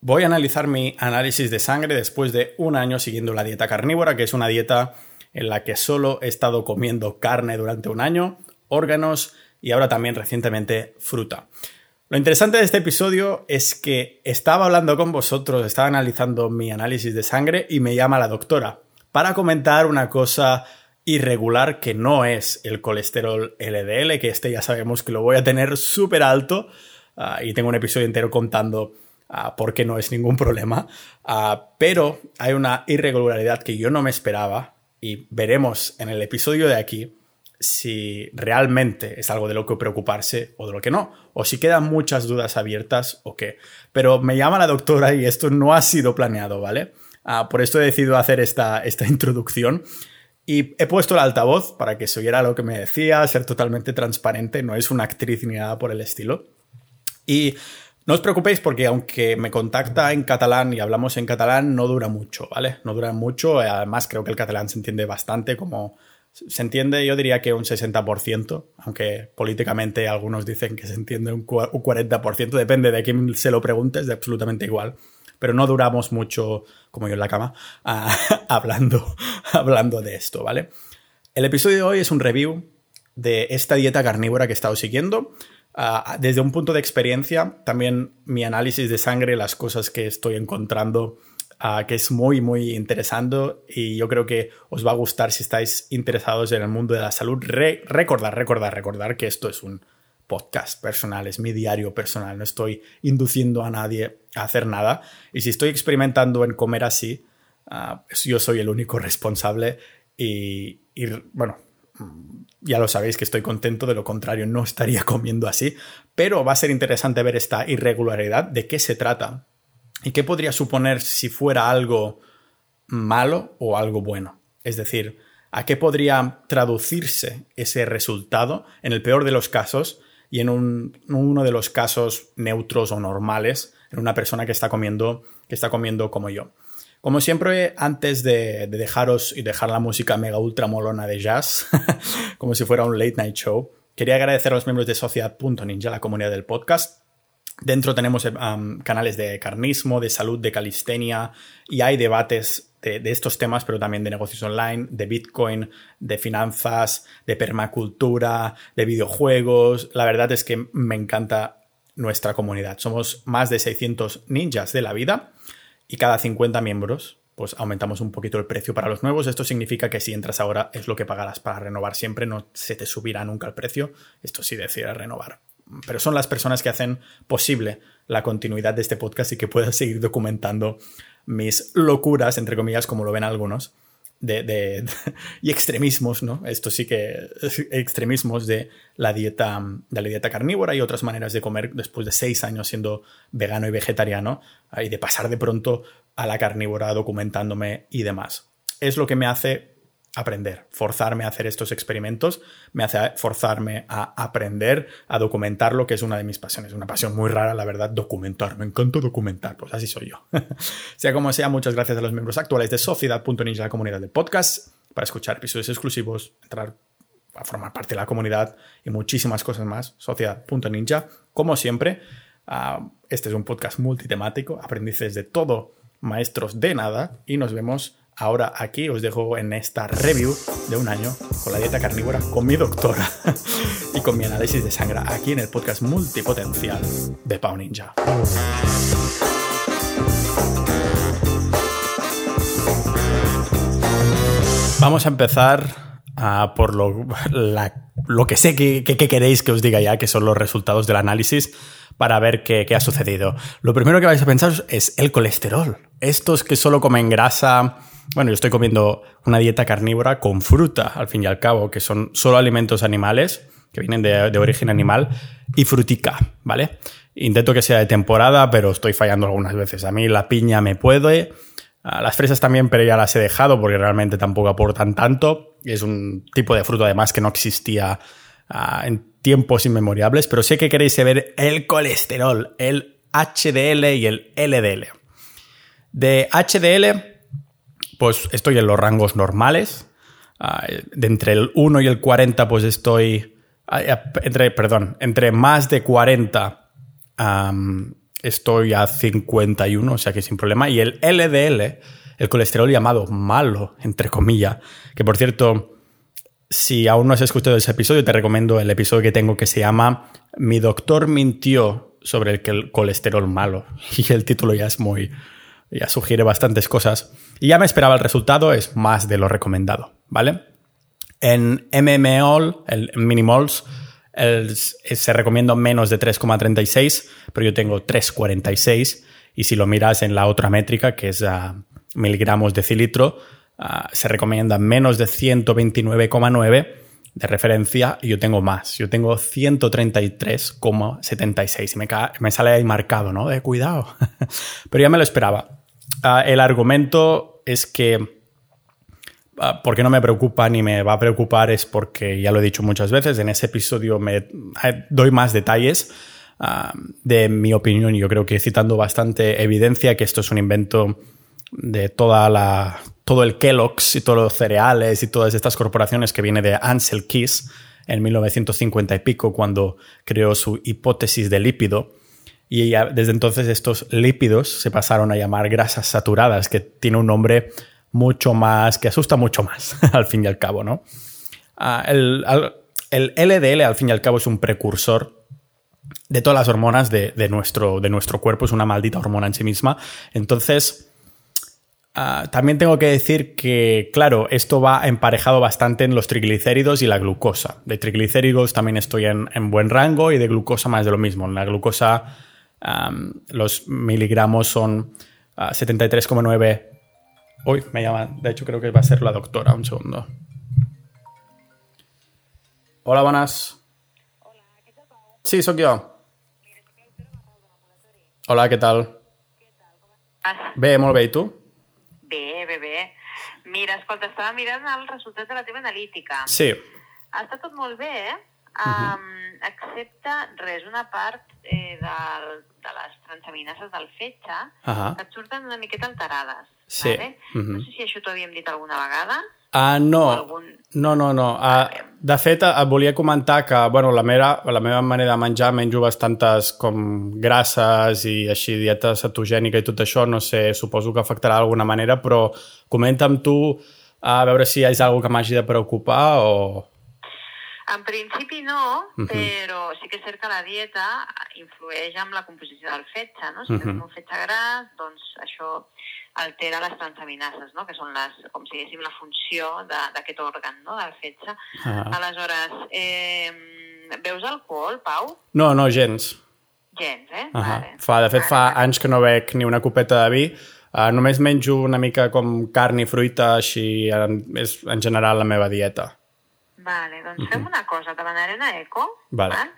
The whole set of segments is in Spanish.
voy a analizar mi análisis de sangre después de un año siguiendo la dieta carnívora, que es una dieta en la que solo he estado comiendo carne durante un año, órganos y ahora también recientemente fruta. Lo interesante de este episodio es que estaba hablando con vosotros, estaba analizando mi análisis de sangre y me llama la doctora para comentar una cosa irregular que no es el colesterol LDL, que este ya sabemos que lo voy a tener súper alto ah, y tengo un episodio entero contando uh, por qué no es ningún problema, ah, pero hay una irregularidad que yo no me esperaba y veremos en el episodio de aquí si realmente es algo de lo que preocuparse o de lo que no, o si quedan muchas dudas abiertas o qué. Pero me llama la doctora y esto no ha sido planeado, ¿vale? Ah, por esto he decidido hacer esta, esta introducción. Y he puesto el altavoz para que se oyera lo que me decía, ser totalmente transparente, no es una actriz ni nada por el estilo. Y no os preocupéis porque aunque me contacta en catalán y hablamos en catalán, no dura mucho, ¿vale? No dura mucho, además creo que el catalán se entiende bastante como se entiende, yo diría que un 60%, aunque políticamente algunos dicen que se entiende un 40%, depende de quién se lo preguntes, de absolutamente igual. Pero no duramos mucho, como yo en la cama, hablando, hablando de esto, ¿vale? El episodio de hoy es un review de esta dieta carnívora que he estado siguiendo. Ah, desde un punto de experiencia, también mi análisis de sangre, las cosas que estoy encontrando que es muy, muy interesante y yo creo que os va a gustar si estáis interesados en el mundo de la salud. recordar, recordar, recordar que esto es un podcast personal, es mi diario personal, no estoy induciendo a nadie a hacer nada. Y si estoy experimentando en comer así, ah, yo soy el único responsable y, y, bueno, ya lo sabéis que estoy contento, de lo contrario no estaría comiendo así, pero va a ser interesante ver esta irregularidad, de qué se trata ¿Y qué podría suponer si fuera algo malo o algo bueno? Es decir, ¿a qué podría traducirse ese resultado en el peor de los casos y en uno de los casos neutros o normales en una persona que está comiendo, que está comiendo como yo? Como siempre, antes de, de dejaros y dejar la música mega ultra molona de jazz, como si fuera un late night show, quería agradecer a los miembros de Sociedad.ninja, la comunidad del podcast, Dentro tenemos eh, canales de carnismo, de salud, de calistenia y hay debates de, estos temas, pero también de negocios online, de Bitcoin, de finanzas, de permacultura, de videojuegos. La verdad es que me encanta nuestra comunidad. Somos más de 600 ninjas de la vida y cada 50 miembros pues aumentamos un poquito el precio para los nuevos. Esto significa que si entras ahora es lo que pagarás para renovar siempre, no se te subirá nunca el precio. Esto sí decides renovar pero son las personas que hacen posible la continuidad de este podcast y que pueda seguir documentando mis locuras, entre comillas, como lo ven algunos, de, y extremismos, ¿no? Esto sí que extremismos de la dieta, de la dieta carnívora y otras maneras de comer después de seis años siendo vegano y vegetariano y de pasar de pronto a la carnívora documentándome y demás. Es lo que me hace aprender, forzarme a hacer estos experimentos, me hace forzarme a aprender, a documentar lo que es una de mis pasiones. Una pasión muy rara, la verdad, documentar. Me encanta documentar, pues así soy yo. sea como sea, muchas gracias a los miembros actuales de Sociedad.ninja, la comunidad del podcast, para escuchar episodios exclusivos, entrar a formar parte de la comunidad y muchísimas cosas más. Sociedad.ninja, como siempre. Ah, este es un podcast multitemático, aprendices de todo, maestros de nada, y nos vemos Ahora aquí os dejo en esta review de un año con la dieta carnívora, con mi doctora y con mi análisis de sangre aquí en el podcast multipotencial de Pau Ninja. Vamos a empezar ah, por lo, que sé que, queréis que os diga ya, que son los resultados del análisis, para ver qué, qué ha sucedido. Lo primero que vais a pensar es el colesterol. Estos que solo comen grasa, bueno, yo estoy comiendo una dieta carnívora con fruta, al fin y al cabo, que son solo alimentos animales, que vienen de, origen animal, y frutica, ¿vale? Intento que sea de temporada, pero estoy fallando algunas veces. A mí la piña me puede, las fresas también, pero ya las he dejado porque realmente tampoco aportan tanto. Es un tipo de fruta además que no existía ah, en tiempos inmemorables, pero sé que queréis saber el colesterol, el HDL y el LDL. De HDL pues estoy en los rangos normales. Ah, de entre el 1 y el 40, pues estoy. Ah, entre, perdón, entre más de 40 estoy a 51, o sea que sin problema. Y el LDL, el colesterol llamado malo, entre comillas, que por cierto, si aún no has escuchado ese episodio, te recomiendo el episodio que tengo que se llama Mi doctor mintió sobre el colesterol malo. Y el título ya es muy... ya sugiere bastantes cosas. Y ya me esperaba el resultado, es más de lo recomendado, ¿vale? En MMOL, el Minimols, se recomienda menos de 3,36, pero yo tengo 3,46. Y si lo miras en la otra métrica, que es a miligramos de cilitro, ah, se recomienda menos de 129,9 de referencia y yo tengo más. Yo tengo 133,76. Me, me sale ahí marcado, ¿no? De cuidado. pero ya me lo esperaba. Ah, el argumento es que Ah, ¿Por qué no me preocupa ni me va a preocupar? Es porque ya lo he dicho muchas veces, en ese episodio me eh, doy más detalles ah, de mi opinión. Yo creo que citando bastante evidencia que esto es un invento de toda la, todo el Kellogg's y todos los cereales y todas estas corporaciones que viene de Ansel Keys en 1950 y pico cuando creó su hipótesis de lípido. Y desde entonces estos lípidos se pasaron a llamar grasas saturadas, que tiene un nombre mucho más, que asusta mucho más, al fin y al cabo, ¿no? Ah, el, LDL, al fin y al cabo, es un precursor de todas las hormonas de, nuestro, de nuestro cuerpo, es una maldita hormona en sí misma. Entonces, ah, también tengo que decir que, claro, esto va emparejado bastante en los triglicéridos y la glucosa. De triglicéridos también estoy en, buen rango y de glucosa más de lo mismo. En la glucosa, los miligramos son 73,9 ah, Uy, me llaman. De hecho, creo que va a ser la doctora. Un segundo. Hola, buenas. Hola, ¿qué tal? Sí, soy yo. Hola, què tal? Què tal? Com estàs? Bé, molt bé. I tu? Bé, bé, bé. Mira, escolta, estava mirant els resultats de la teva analítica. Sí. Estat tot molt bé, eh? Uh -huh. um, excepte, res, una part eh, del, de les transaminases del fetge uh -huh. que et surten una miqueta alterades. Sí. Vale? Uh -huh. No sé si això t'ho havíem dit alguna vegada. Ah, no. Algun... No, no, no. Uh, de fet, et volia comentar que bueno, la, meva, la meva manera de menjar menjo bastantes com grasses i així dieta cetogènica i tot això, no sé, suposo que afectarà d'alguna manera, però comenta'm tu a veure si hi ha alguna que m'hagi de preocupar o... En principi no, uh -huh. però sí que és cert que la dieta influeix en la composició del fetge, no? Si uh -huh. tens un fetge gras, doncs això altera les transaminases, no? que són les, com si diguéssim la funció d'aquest òrgan, no? del fetge. -huh. Aleshores, eh, veus alcohol, Pau? No, no, gens. Gens, eh? Uh -huh. vale. fa, de fet, fa anys que no bec ni una copeta de vi. Uh, només menjo una mica com carn i fruita, així en, és en general la meva dieta. Vale, doncs uh -huh. fem una cosa, te l'anar una eco. Vale. Val?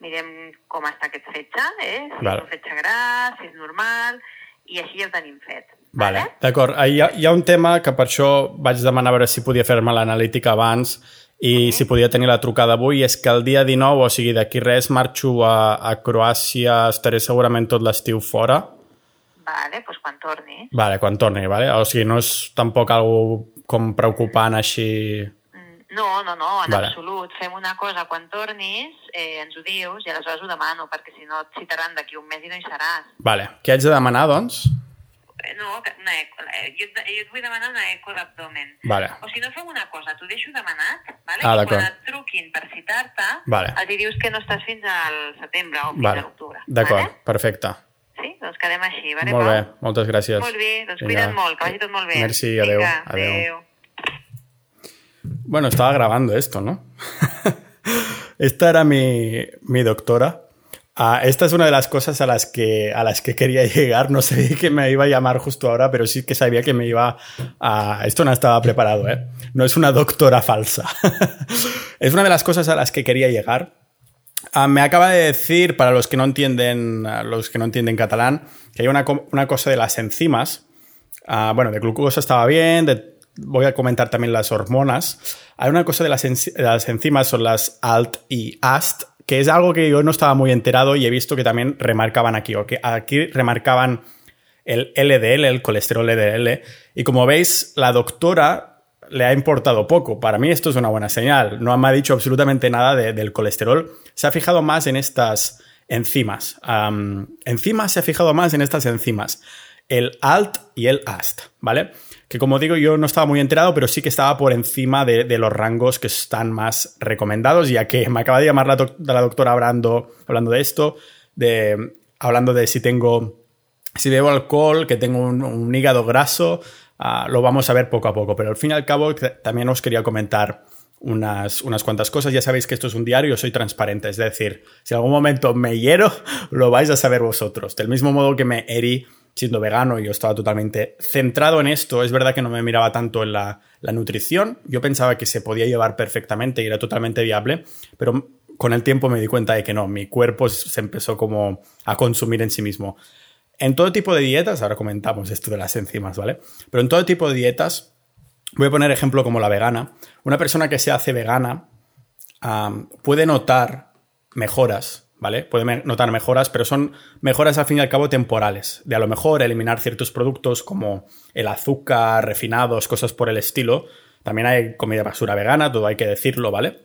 Mirem com està aquest fetge, eh? si vale. és un fetge gras, si és normal, i així ja el tenim fet. Vale, vale? d'acord. Hi, ha, hi ha un tema que per això vaig demanar a veure si podia fer-me l'analítica abans i sí. si podia tenir la trucada avui, és que el dia 19, o sigui, d'aquí res, marxo a, a Croàcia, estaré segurament tot l'estiu fora. Vale, doncs quan torni. Vale, quan torni, vale? O sigui, no és tampoc algo com preocupant així... No, no, no, en vale. absolut. Fem una cosa, quan tornis eh, ens ho dius i aleshores ho demano, perquè si no et citaran d'aquí un mes i no hi seràs. Vale. Què haig de demanar, doncs? Eh, no, una eco. Eh, jo, jo et vull demanar una eco d'abdomen. Vale. O si no fem una cosa, t'ho deixo demanat, vale? ah, i quan et truquin per citar-te, vale. els dius que no estàs fins al setembre o fins vale. a l'octubre. D'acord, vale? perfecte. Sí? Doncs quedem així, vale, Molt bé, moltes gràcies. Molt bé, doncs Vinga. cuida't molt, que vagi tot molt bé. Merci, adeu. Vinga, adeu. adeu. Bueno, estaba grabando esto, ¿no? Esta era mi, mi doctora Ah, esta es una de las cosas a las, que, a las que quería llegar. No sabía que me iba a llamar justo ahora, pero sí que sabía que me iba a... Esto no estaba preparado, ¿eh? No es una doctora falsa. es una de las cosas a las que quería llegar. Ah, me acaba de decir, para los que no entienden, los que no entienden catalán, que hay una, una cosa de las enzimas. Ah, bueno, de glucosa estaba bien, voy a comentar también las hormonas. Hay una cosa de las, las enzimas, son las ALT y AST, que es algo que yo no estaba muy enterado y he visto que también remarcaban aquí, o que aquí remarcaban el LDL, el colesterol LDL, y como veis, la doctora le ha importado poco. Para mí esto es una buena señal. No me ha dicho absolutamente nada del colesterol. Se ha fijado más en estas enzimas. enzimas se ha fijado más en estas enzimas, el ALT y el AST, ¿vale? Que como digo, yo no estaba muy enterado, pero sí que estaba por encima de, los rangos que están más recomendados, ya que me acaba de llamar la, la doctora hablando, hablando de esto, de, hablando de si tengo, si bebo alcohol, que tengo un, hígado graso, ah, lo vamos a ver poco a poco, pero al fin y al cabo también os quería comentar unas, unas cuantas cosas. Ya sabéis que esto es un diario, soy transparente. Es decir, si en algún momento me hiero, lo vais a saber vosotros. Del mismo modo que me herí siendo vegano yo estaba totalmente centrado en esto. Es verdad que no me miraba tanto en la, la, nutrición. Yo pensaba que se podía llevar perfectamente y era totalmente viable, pero con el tiempo me di cuenta de que no, mi cuerpo se empezó como a consumir en sí mismo. En todo tipo de dietas, ahora comentamos esto de las enzimas, ¿vale? Pero en todo tipo de dietas Voy a poner ejemplo como la vegana. Una persona que se hace vegana puede notar mejoras, ¿vale? Puede notar mejoras, pero son mejoras al fin y al cabo temporales. De a lo mejor eliminar ciertos productos como el azúcar, refinados, cosas por el estilo. También hay comida basura vegana, todo hay que decirlo, ¿vale?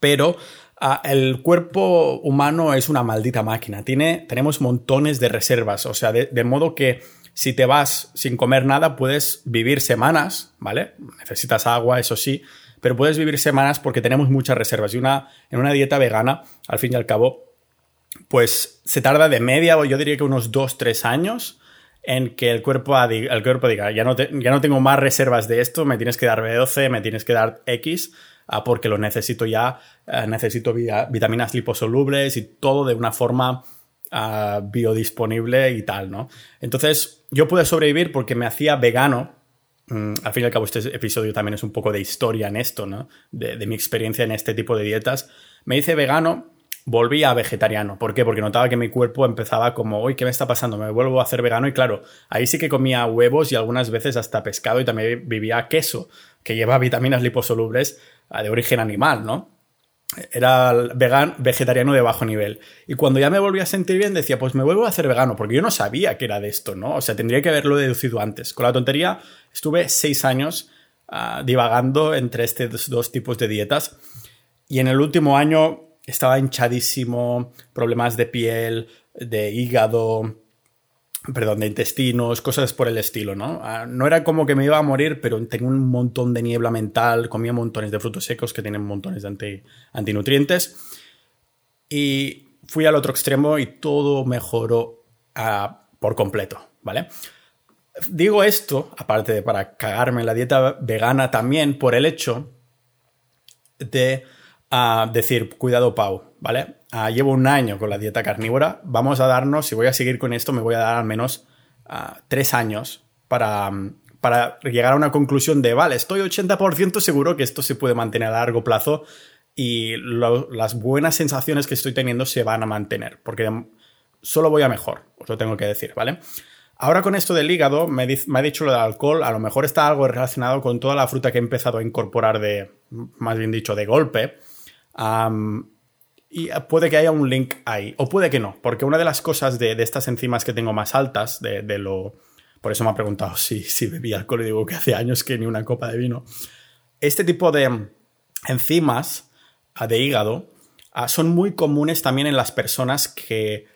Pero ah, el cuerpo humano es una maldita máquina. Tiene, tenemos montones de reservas, o sea, de modo que si te vas sin comer nada, puedes vivir semanas, ¿vale? Necesitas agua, eso sí, pero puedes vivir semanas porque tenemos muchas reservas. Y una, en una dieta vegana, al fin y al cabo, pues se tarda de media, o yo diría que unos 2-3 años en que el cuerpo, el cuerpo diga, ya no, ya no tengo más reservas de esto, me tienes que dar B12, me tienes que dar X, ah, porque lo necesito ya, eh, necesito vitaminas liposolubles y todo de una forma biodisponible y tal, ¿no? Entonces, yo pude sobrevivir porque me hacía vegano. Mm, al fin y al cabo, este episodio también es un poco de historia en esto, ¿no? De, mi experiencia en este tipo de dietas. Me hice vegano, volví a vegetariano. ¿Por qué? Porque notaba que mi cuerpo empezaba como, uy, ¿qué me está pasando? Me vuelvo a hacer vegano y claro, ahí sí que comía huevos y algunas veces hasta pescado y también vivía queso, que lleva vitaminas liposolubles ah, de origen animal, ¿no? Era vegetariano de bajo nivel. Y cuando ya me volví a sentir bien, decía, pues me vuelvo a hacer vegano, porque yo no sabía que era de esto, ¿no? O sea, tendría que haberlo deducido antes. Con la tontería, estuve seis años ah, divagando entre estos dos tipos de dietas. Y en el último año estaba hinchadísimo, problemas de piel, de hígado, perdón, de intestinos, cosas por el estilo, ¿no? Ah, no era como que me iba a morir, pero tenía un montón de niebla mental, comía montones de frutos secos que tienen montones de antinutrientes y fui al otro extremo y todo mejoró ah, por completo, ¿vale? Digo esto, aparte de para cagarme la dieta vegana, también por el hecho de ah, decir, cuidado Pau, ¿vale? Ah, llevo un año con la dieta carnívora, vamos a darnos, si voy a seguir con esto, me voy a dar al menos ah, tres años para, para llegar a una conclusión de, vale, estoy 80% seguro que esto se puede mantener a largo plazo y las buenas sensaciones que estoy teniendo se van a mantener, porque solo voy a mejor, os lo tengo que decir, ¿vale? Ahora con esto del hígado, me, ha dicho lo del alcohol, a lo mejor está algo relacionado con toda la fruta que he empezado a incorporar de, más bien dicho, de golpe. Y puede que haya un link ahí, o puede que no, porque una de las cosas de, estas enzimas que tengo más altas, de, lo... Por eso me ha preguntado si, si bebía alcohol y digo que hace años que ni una copa de vino. Este tipo de enzimas ah, de hígado ah, son muy comunes también en las personas que,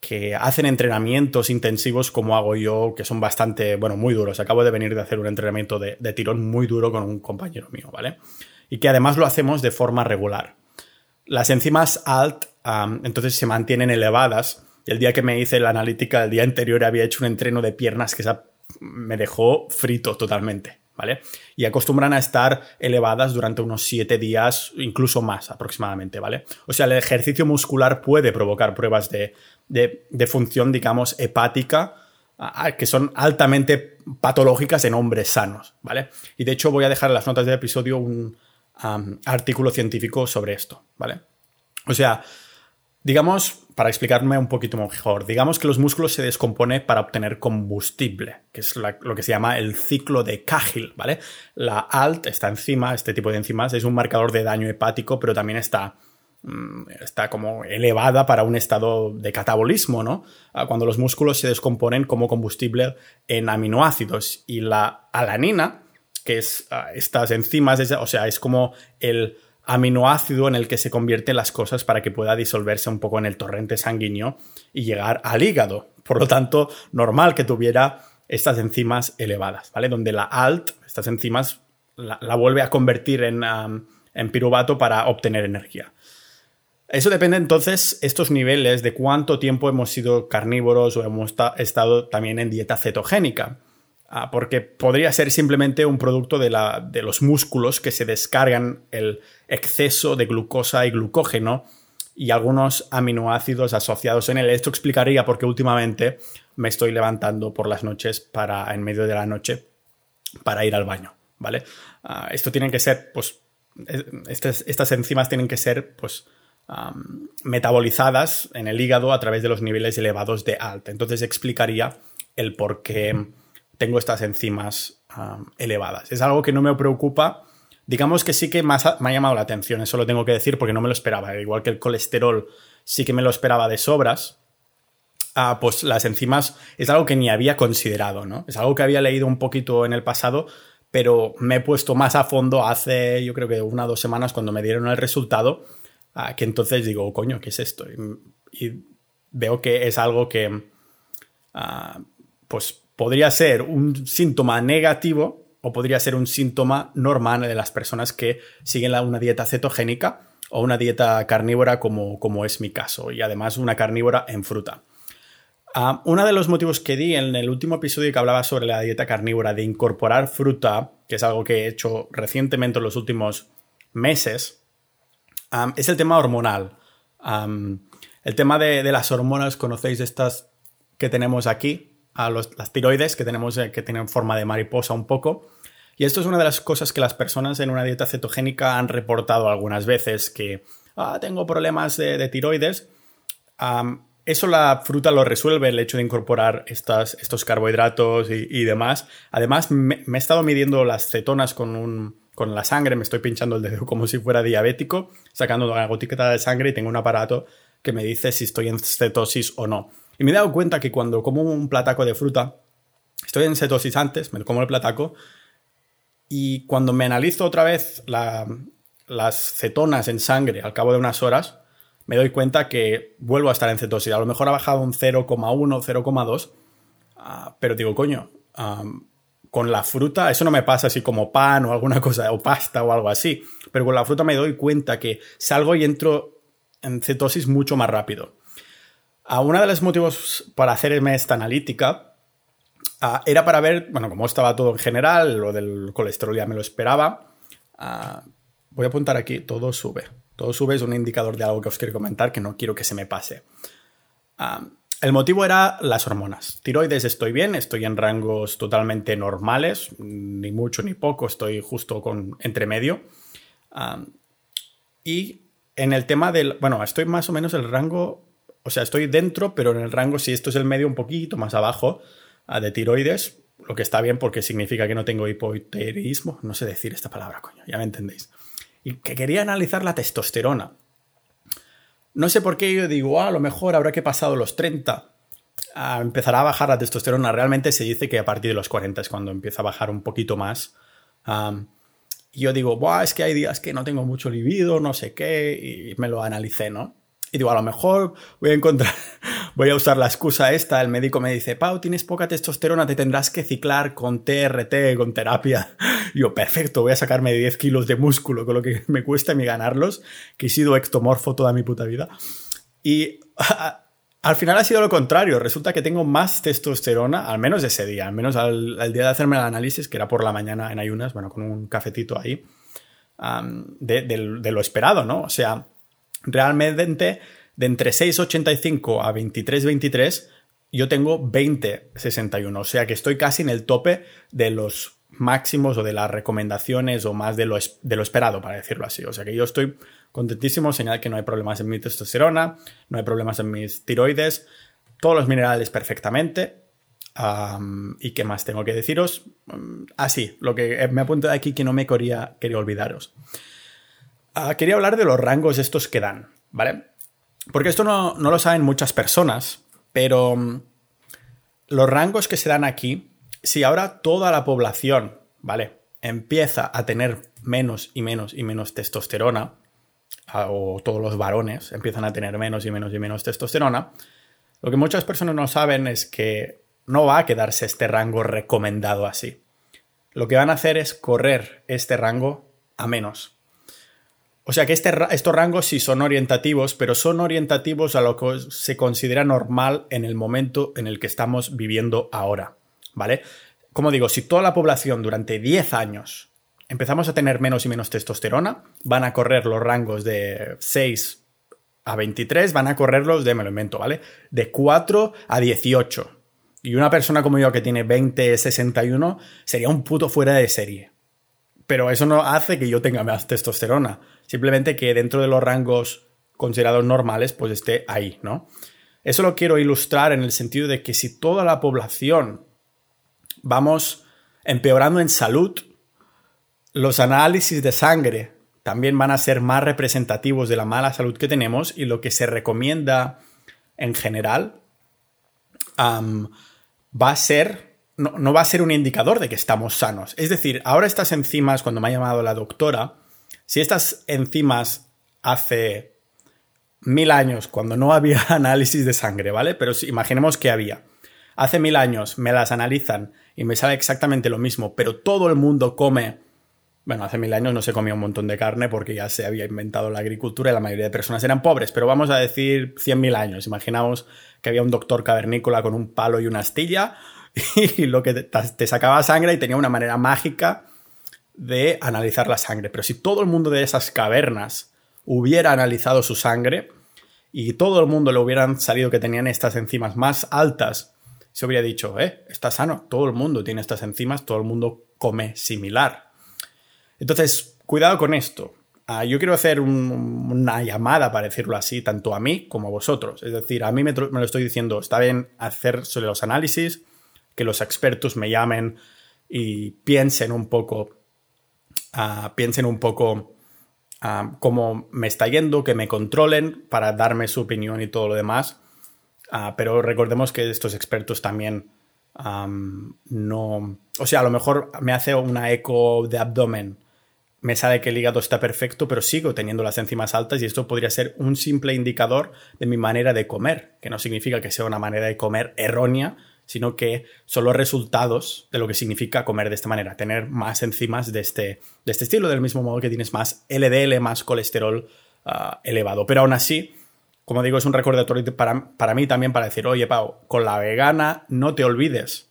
que hacen entrenamientos intensivos como hago yo, que son bastante, bueno, muy duros. Acabo de venir de hacer un entrenamiento de, de tirón muy duro con un compañero mío, ¿vale? Y que además lo hacemos de forma regular. Las enzimas ALT entonces se mantienen elevadas. el día que me hice la analítica, el día anterior había hecho un entreno de piernas que me dejó frito totalmente, ¿vale? Y acostumbran a estar elevadas durante unos 7 días, incluso más aproximadamente, ¿vale? O sea, el ejercicio muscular puede provocar pruebas de, función, digamos, hepática, que son altamente patológicas en hombres sanos, ¿vale? Y de hecho voy a dejar en las notas del episodio un, artículo científico sobre esto, ¿vale? O sea, digamos, para explicarme un poquito mejor, digamos que los músculos se descomponen para obtener combustible, que es lo que se llama el ciclo de Cahill, ¿vale? La ALT, está encima, este tipo de enzimas, es un marcador de daño hepático, pero también está mm, está como elevada para un estado de catabolismo, ¿no? Ah, cuando los músculos se descomponen como combustible en aminoácidos y la alanina, que es ah, estas enzimas, o sea, es como el aminoácido en el que se convierten las cosas para que pueda disolverse un poco en el torrente sanguíneo y llegar al hígado. Por lo tanto, normal que tuviera estas enzimas elevadas, ¿vale? Donde la ALT, estas enzimas, la, vuelve a convertir en, en piruvato para obtener energía. Eso depende entonces, estos niveles, de cuánto tiempo hemos sido carnívoros o hemos estado también en dieta cetogénica. Ah, porque podría ser simplemente un producto de, la, de los músculos que se descargan el exceso de glucosa y glucógeno y algunos aminoácidos asociados en él. Esto explicaría por qué últimamente me estoy levantando por las noches para, en medio de la noche, para ir al baño, ¿vale? Ah, esto tiene que ser, pues, estas, estas enzimas tienen que ser, pues, metabolizadas en el hígado a través de los niveles elevados de ALT. Entonces explicaría el por qué tengo estas enzimas elevadas. Es algo que no me preocupa. Digamos que sí que me ha llamado la atención, eso lo tengo que decir porque no me lo esperaba. Igual que el colesterol sí que me lo esperaba de sobras, ah, pues las enzimas es algo que ni había considerado, ¿no? Es algo que había leído un poquito en el pasado, pero me he puesto más a fondo hace, yo creo que una o dos semanas cuando me dieron el resultado que entonces digo, coño, ¿qué es esto? Y, veo que es algo que, ah, pues, podría ser un síntoma negativo o podría ser un síntoma normal de las personas que siguen una dieta cetogénica o una dieta carnívora como, como es mi caso, y además una carnívora en fruta. Ah, uno de los motivos que di en el último episodio que hablaba sobre la dieta carnívora de incorporar fruta, que es algo que he hecho recientemente en los últimos meses, es el tema hormonal. el tema de, las hormonas, conocéis estas que tenemos aquí, a las tiroides que tenemos eh, que tienen forma de mariposa un poco. Y esto es una de las cosas que las personas en una dieta cetogénica han reportado algunas veces, que ah, tengo problemas de, tiroides. eso la fruta lo resuelve, el hecho de incorporar estas, estos carbohidratos y, demás. Además, me, he estado midiendo las cetonas con un, con la sangre, me estoy pinchando el dedo como si fuera diabético, sacando una gotita de sangre y tengo un aparato que me dice si estoy en cetosis o no. Y me he dado cuenta que cuando como un plataco de fruta, estoy en cetosis antes, me como el plataco, y cuando me analizo otra vez las cetonas en sangre al cabo de unas horas, me doy cuenta que vuelvo a estar en cetosis. A lo mejor ha bajado un 0,1, 0,2, ah, pero digo, coño, con la fruta, eso no me pasa así como pan o alguna cosa, o pasta o algo así, pero con la fruta me doy cuenta que salgo y entro en cetosis mucho más rápido. Uh, uno de los motivos para hacerme esta analítica ah, era para ver, bueno, cómo estaba todo en general, lo del colesterol ya me lo esperaba. Ah, voy a apuntar aquí, todo sube. Todo sube es un indicador de algo que os quiero comentar que no quiero que se me pase. El motivo era las hormonas. Tiroides estoy bien, estoy en rangos totalmente normales, ni mucho ni poco, estoy justo con entre medio. y en el tema del, bueno, estoy más o menos el rango, o sea, estoy dentro, pero en el rango, si esto es el medio un poquito más abajo ah, de tiroides, lo que está bien porque significa que no tengo hipotiroidismo, no sé decir esta palabra, coño, ya me entendéis. Y que quería analizar la testosterona. No sé por qué yo digo, ah, a lo mejor habrá que pasado los 30 empezará a bajar la testosterona. Realmente se dice que a partir de los 40 es cuando empieza a bajar un poquito más. y yo digo, Buah, es que hay días que no tengo mucho libido, no sé qué, y me lo analicé, ¿no? Y digo, a lo mejor voy a encontrar, voy a usar la excusa esta. El médico me dice, Pau, tienes poca testosterona, te tendrás que ciclar con TRT, con terapia. Y yo, perfecto, voy a sacarme 10 kilos de músculo, con lo que me cuesta mí ganarlos, que he sido ectomorfo toda mi puta vida. Y al final ha sido lo contrario. Resulta que tengo más testosterona, al menos ese día, al menos al, día de hacerme el análisis, que era por la mañana en ayunas, bueno, con un cafetito ahí, de, de lo esperado, ¿no? O sea, realmente de entre 6,85 a 23,23 yo tengo 20,61, o sea que estoy casi en el tope de los máximos o de las recomendaciones o más de lo, de lo esperado, para decirlo así. O sea que yo estoy contentísimo, señal que no hay problemas en mi testosterona, no hay problemas en mis tiroides, todos los minerales perfectamente. ¿Y qué más tengo que deciros? así, lo que me apunto de aquí que no me quería, quería olvidaros. Ah, quería hablar de los rangos estos que dan, ¿vale? Porque esto no, lo saben muchas personas, pero mm, los rangos que se dan aquí, si ahora toda la población, ¿vale? Empieza a tener menos y menos y menos testosterona, o todos los varones empiezan a tener menos y menos y menos testosterona, lo que muchas personas no saben es que no va a quedarse este rango recomendado así. Lo que van a hacer es correr este rango a menos. O sea que este, estos rangos sí son orientativos, pero son orientativos a lo que se considera normal en el momento en el que estamos viviendo ahora. ¿Vale? Como digo, si toda la población durante 10 años empezamos a tener menos y menos testosterona, van a correr los rangos de 6 a 23, van a correrlos de, me lo invento, ¿vale? De 4 a 18. Y una persona como yo que tiene 20, 61, sería un puto fuera de serie. Pero eso no hace que yo tenga más testosterona. Simplemente que dentro de los rangos considerados normales, pues esté ahí, ¿no? Eso lo quiero ilustrar en el sentido de que si toda la población vamos empeorando en salud, los análisis de sangre también van a ser más representativos de la mala salud que tenemos y lo que se recomienda en general va a ser, no, no, va a ser un indicador de que estamos sanos. Es decir, ahora estas enzimas, cuando me ha llamado la doctora, si estas enzimas hace mil años, cuando no había análisis de sangre, ¿vale? Pero si, imaginemos que había. Hace mil años me las analizan y me sale exactamente lo mismo, pero todo el mundo come bueno, hace mil años no se comía un montón de carne porque ya se había inventado la agricultura y la mayoría de personas eran pobres, pero vamos a decir cien mil años. Imaginamos que había un doctor cavernícola con un palo y una astilla y lo que te, sacaba sangre y tenía una manera mágica de analizar la sangre. Pero si todo el mundo de esas cavernas hubiera analizado su sangre y todo el mundo le hubieran salido que tenían estas enzimas más altas, se hubiera dicho, eh, está sano, todo el mundo tiene estas enzimas, todo el mundo come similar. Entonces, cuidado con esto. Ah, yo quiero hacer una llamada, para decirlo así, tanto a mí como a vosotros. Es decir, a mí me, lo estoy diciendo, está bien hacer sobre los análisis, que los expertos me llamen y piensen un poco, uh, piensen un poco uh, cómo me está yendo, que me controlen para darme su opinión y todo lo demás. pero recordemos que estos expertos también no... O sea, a lo mejor me hace una eco de abdomen me sale que el hígado está perfecto, pero sigo teniendo las enzimas altas y esto podría ser un simple indicador de mi manera de comer, que no significa que sea una manera de comer errónea, sino que son los resultados de lo que significa comer de esta manera, tener más enzimas de este, de este estilo, del mismo modo que tienes más LDL, más colesterol ah, elevado. Pero aún así, como digo, es un recordatorio para, para mí también para decir, oye, Pau, con la vegana no te olvides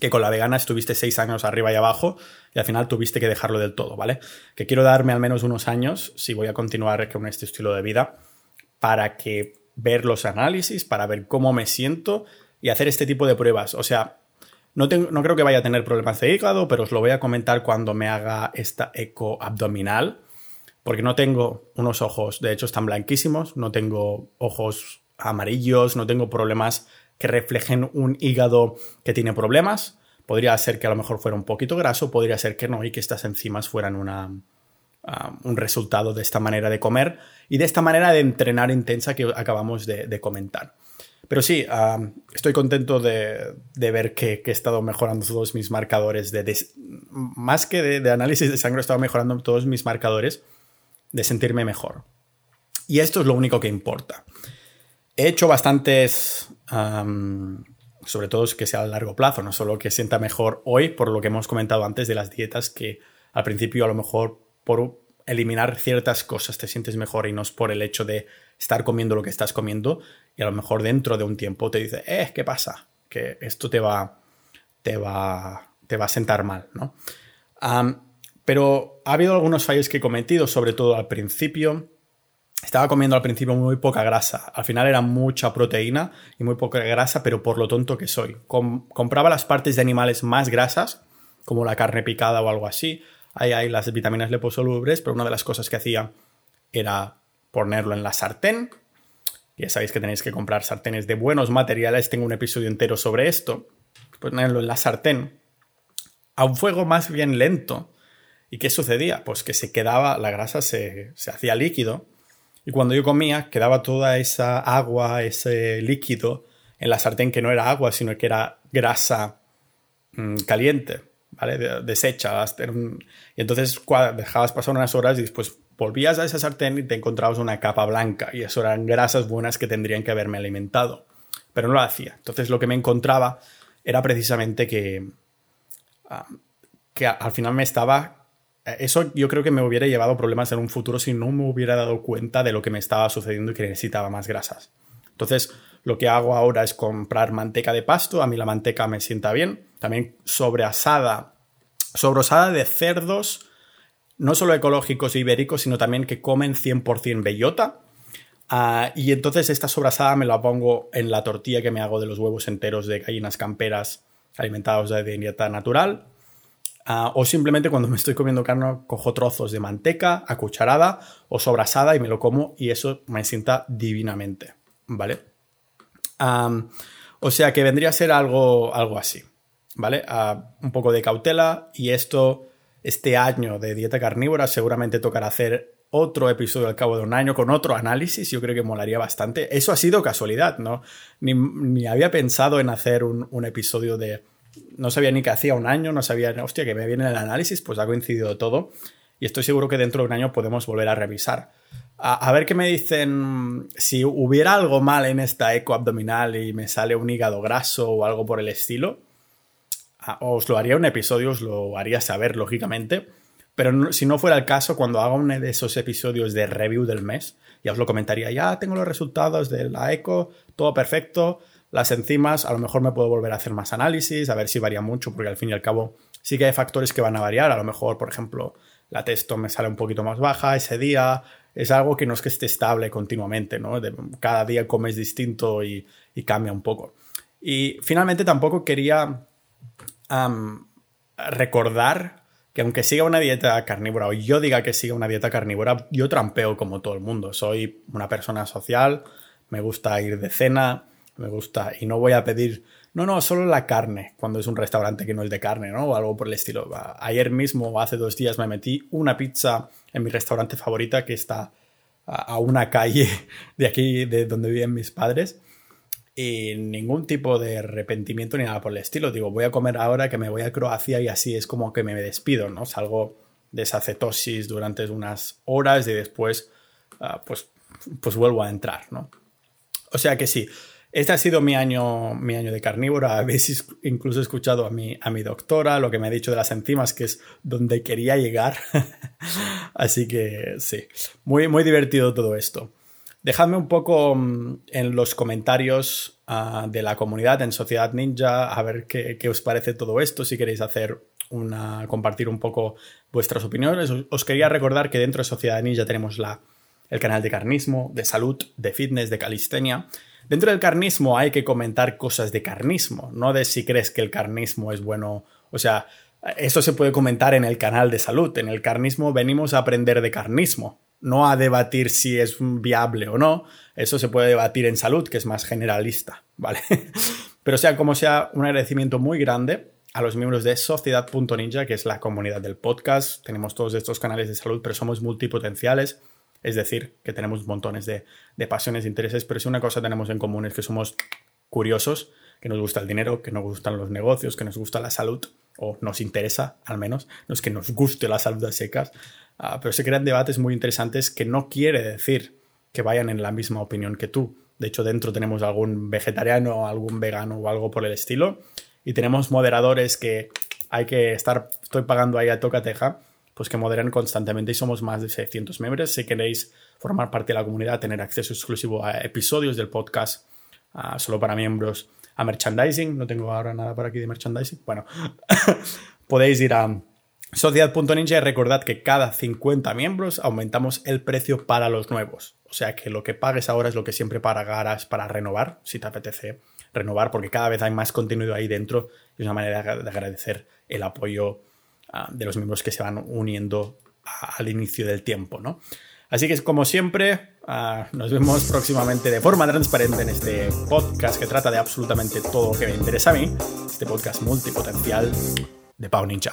que con la vegana estuviste seis años arriba y abajo y al final tuviste que dejarlo del todo, ¿vale? Que quiero darme al menos unos años, si voy a continuar con este estilo de vida, para que ver los análisis, para ver cómo me siento y hacer este tipo de pruebas. O sea, no, creo que vaya a tener problemas de hígado, pero os lo voy a comentar cuando me haga esta eco abdominal, porque no tengo unos ojos, de hecho, están blanquísimos, no tengo ojos amarillos, no tengo problemas que reflejen un hígado que tiene problemas. Podría ser que a lo mejor fuera un poquito graso, podría ser que no y que estas enzimas fueran una, ah, un resultado de esta manera de comer y de esta manera de entrenar intensa que acabamos de, comentar. Pero sí, estoy contento de, ver que, he estado mejorando todos mis marcadores. De, más que de, análisis de sangre, he estado mejorando todos mis marcadores de sentirme mejor. Y esto es lo único que importa. He hecho bastantes, sobre todo que sea a largo plazo, no solo que sienta mejor hoy, por lo que hemos comentado antes de las dietas, que al principio a lo mejor por eliminar ciertas cosas te sientes mejor y no es por el hecho de estar comiendo lo que estás comiendo y a lo mejor dentro de un tiempo te dice, eh, ¿qué pasa? Que esto te va, te va, te va a sentar mal, ¿no? pero ha habido algunos fallos que he cometido, sobre todo al principio, estaba comiendo al principio muy poca grasa. Al final era mucha proteína y muy poca grasa, pero por lo tonto que soy. compraba las partes de animales más grasas, como la carne picada o algo así. Ahí hay las vitaminas liposolubles, pero una de las cosas que hacía era ponerlo en la sartén. Ya sabéis que tenéis que comprar sartenes de buenos materiales. Tengo un episodio entero sobre esto. Ponerlo en la sartén a un fuego más bien lento. ¿Y qué sucedía? Pues que se quedaba, la grasa se, se hacía líquido y cuando yo comía, quedaba toda esa agua, ese líquido en la sartén que no era agua, sino que era grasa mm, caliente. ¿vale? Deshecha. Y entonces dejabas pasar unas horas y después volvías a esa sartén y te encontrabas una capa blanca y eso eran grasas buenas que tendrían que haberme alimentado. Pero no lo hacía. Entonces lo que me encontraba era precisamente que, ah, que al final me estaba... Eso yo creo que me hubiera llevado problemas en un futuro si no me hubiera dado cuenta de lo que me estaba sucediendo y que necesitaba más grasas. Entonces, lo que hago ahora es comprar manteca de pasto. A mí la manteca me sienta bien. También sobreasada, sobrosada de cerdos no solo ecológicos e ibéricos, sino también que comen 100% bellota. Ah, y entonces esta sobrasada me la pongo en la tortilla que me hago de los huevos enteros de gallinas camperas alimentados de dieta natural. Ah, o simplemente cuando me estoy comiendo carne cojo trozos de manteca a cucharada o sobrasada y me lo como y eso me sienta divinamente. ¿Vale? o sea que vendría a ser algo, algo así. ¿Vale? Ah, un poco de cautela y esto este año de dieta carnívora seguramente tocará hacer otro episodio al cabo de un año con otro análisis, yo creo que molaría bastante. Eso ha sido casualidad, ¿no? Ni, había pensado en hacer un, episodio de... No sabía ni que hacía un año, no sabía, hostia, que me viene el análisis, pues ha coincidido todo. Y estoy seguro que dentro de un año podemos volver a revisar. A, ver qué me dicen si hubiera algo mal en esta eco abdominal y me sale un hígado graso o algo por el estilo os lo haría un episodio, os lo haría saber, lógicamente. Pero si no fuera el caso, cuando haga uno de esos episodios de review del mes, ya os lo comentaría, ya tengo los resultados de la eco, todo perfecto, las enzimas, a lo mejor me puedo volver a hacer más análisis, a ver si varía mucho, porque al fin y al cabo sí que hay factores que van a variar, a lo mejor, por ejemplo, la testo me sale un poquito más baja ese día, es algo que no es que esté estable continuamente, ¿no? cada día comes distinto y cambia un poco. Y finalmente tampoco quería recordar que aunque siga una dieta carnívora o yo diga que siga una dieta carnívora, yo trampeo como todo el mundo. Soy una persona social, me gusta ir de cena, me gusta y no voy a pedir, no, no, solo la carne cuando es un restaurante que no es de carne, ¿no? O algo por el estilo. Ayer mismo hace dos días me metí una pizza en mi restaurante favorita que está a una calle de aquí, de donde viven mis padres y ningún tipo de arrepentimiento ni nada por el estilo. Digo, voy a comer ahora que me voy a Croacia y así es como que me despido, ¿no? Salgo de esa cetosis durante unas horas y después ah, pues, pues vuelvo a entrar, ¿no? O sea que sí, este ha sido mi año, mi año de carnívora. Habéis incluso escuchado a mi, a mi doctora, lo que me ha dicho de las enzimas, que es donde quería llegar. Así que sí, muy, muy divertido todo esto. Dejadme un poco mm, en los comentarios ah, de la comunidad en Sociedad Ninja a ver qué, os parece todo esto, si queréis hacer una, compartir un poco vuestras opiniones. Os, quería recordar que dentro de Sociedad Ninja tenemos la, el canal de carnismo, de salud, de fitness, de calistenia. Dentro del carnismo hay que comentar cosas de carnismo, no de si crees que el carnismo es bueno. O sea, eso se puede comentar en el canal de salud. En el carnismo venimos a aprender de carnismo no a debatir si es viable o no. Eso se puede debatir en salud, que es más generalista, ¿vale? Pero sea como sea, un agradecimiento muy grande a los miembros de Sociedad.ninja, que es la comunidad del podcast. Tenemos todos estos canales de salud, pero somos multipotenciales. Es decir, que tenemos montones de, de pasiones e intereses, pero si una cosa tenemos en común es que somos curiosos, que nos gusta el dinero, que nos gustan los negocios, que nos gusta la salud, o nos interesa al menos, no es que nos guste la salud a secas, Ah, pero se crean debates muy interesantes que no quiere decir que vayan en la misma opinión que tú. De hecho, dentro tenemos algún vegetariano, algún vegano o algo por el estilo. Y tenemos moderadores que hay que estar, estoy pagando ahí a tocateja, pues que moderan constantemente y somos más de 600 miembros. Si queréis formar parte de la comunidad, tener acceso exclusivo a episodios del podcast ah, solo para miembros, a merchandising, no tengo ahora nada por aquí de merchandising, bueno, podéis ir a Sociedad.ninja recordad que cada 50 miembros aumentamos el precio para los nuevos. O sea que lo que pagues ahora es lo que siempre pagarás para renovar, si te apetece renovar, porque cada vez hay más contenido ahí dentro y es una manera de agradecer el apoyo ah, de los miembros que se van uniendo al inicio del tiempo, ¿no? Así que como siempre, ah, nos vemos próximamente de forma transparente en este podcast que trata de absolutamente todo lo que me interesa a mí, este podcast multipotencial de Pau Ninja.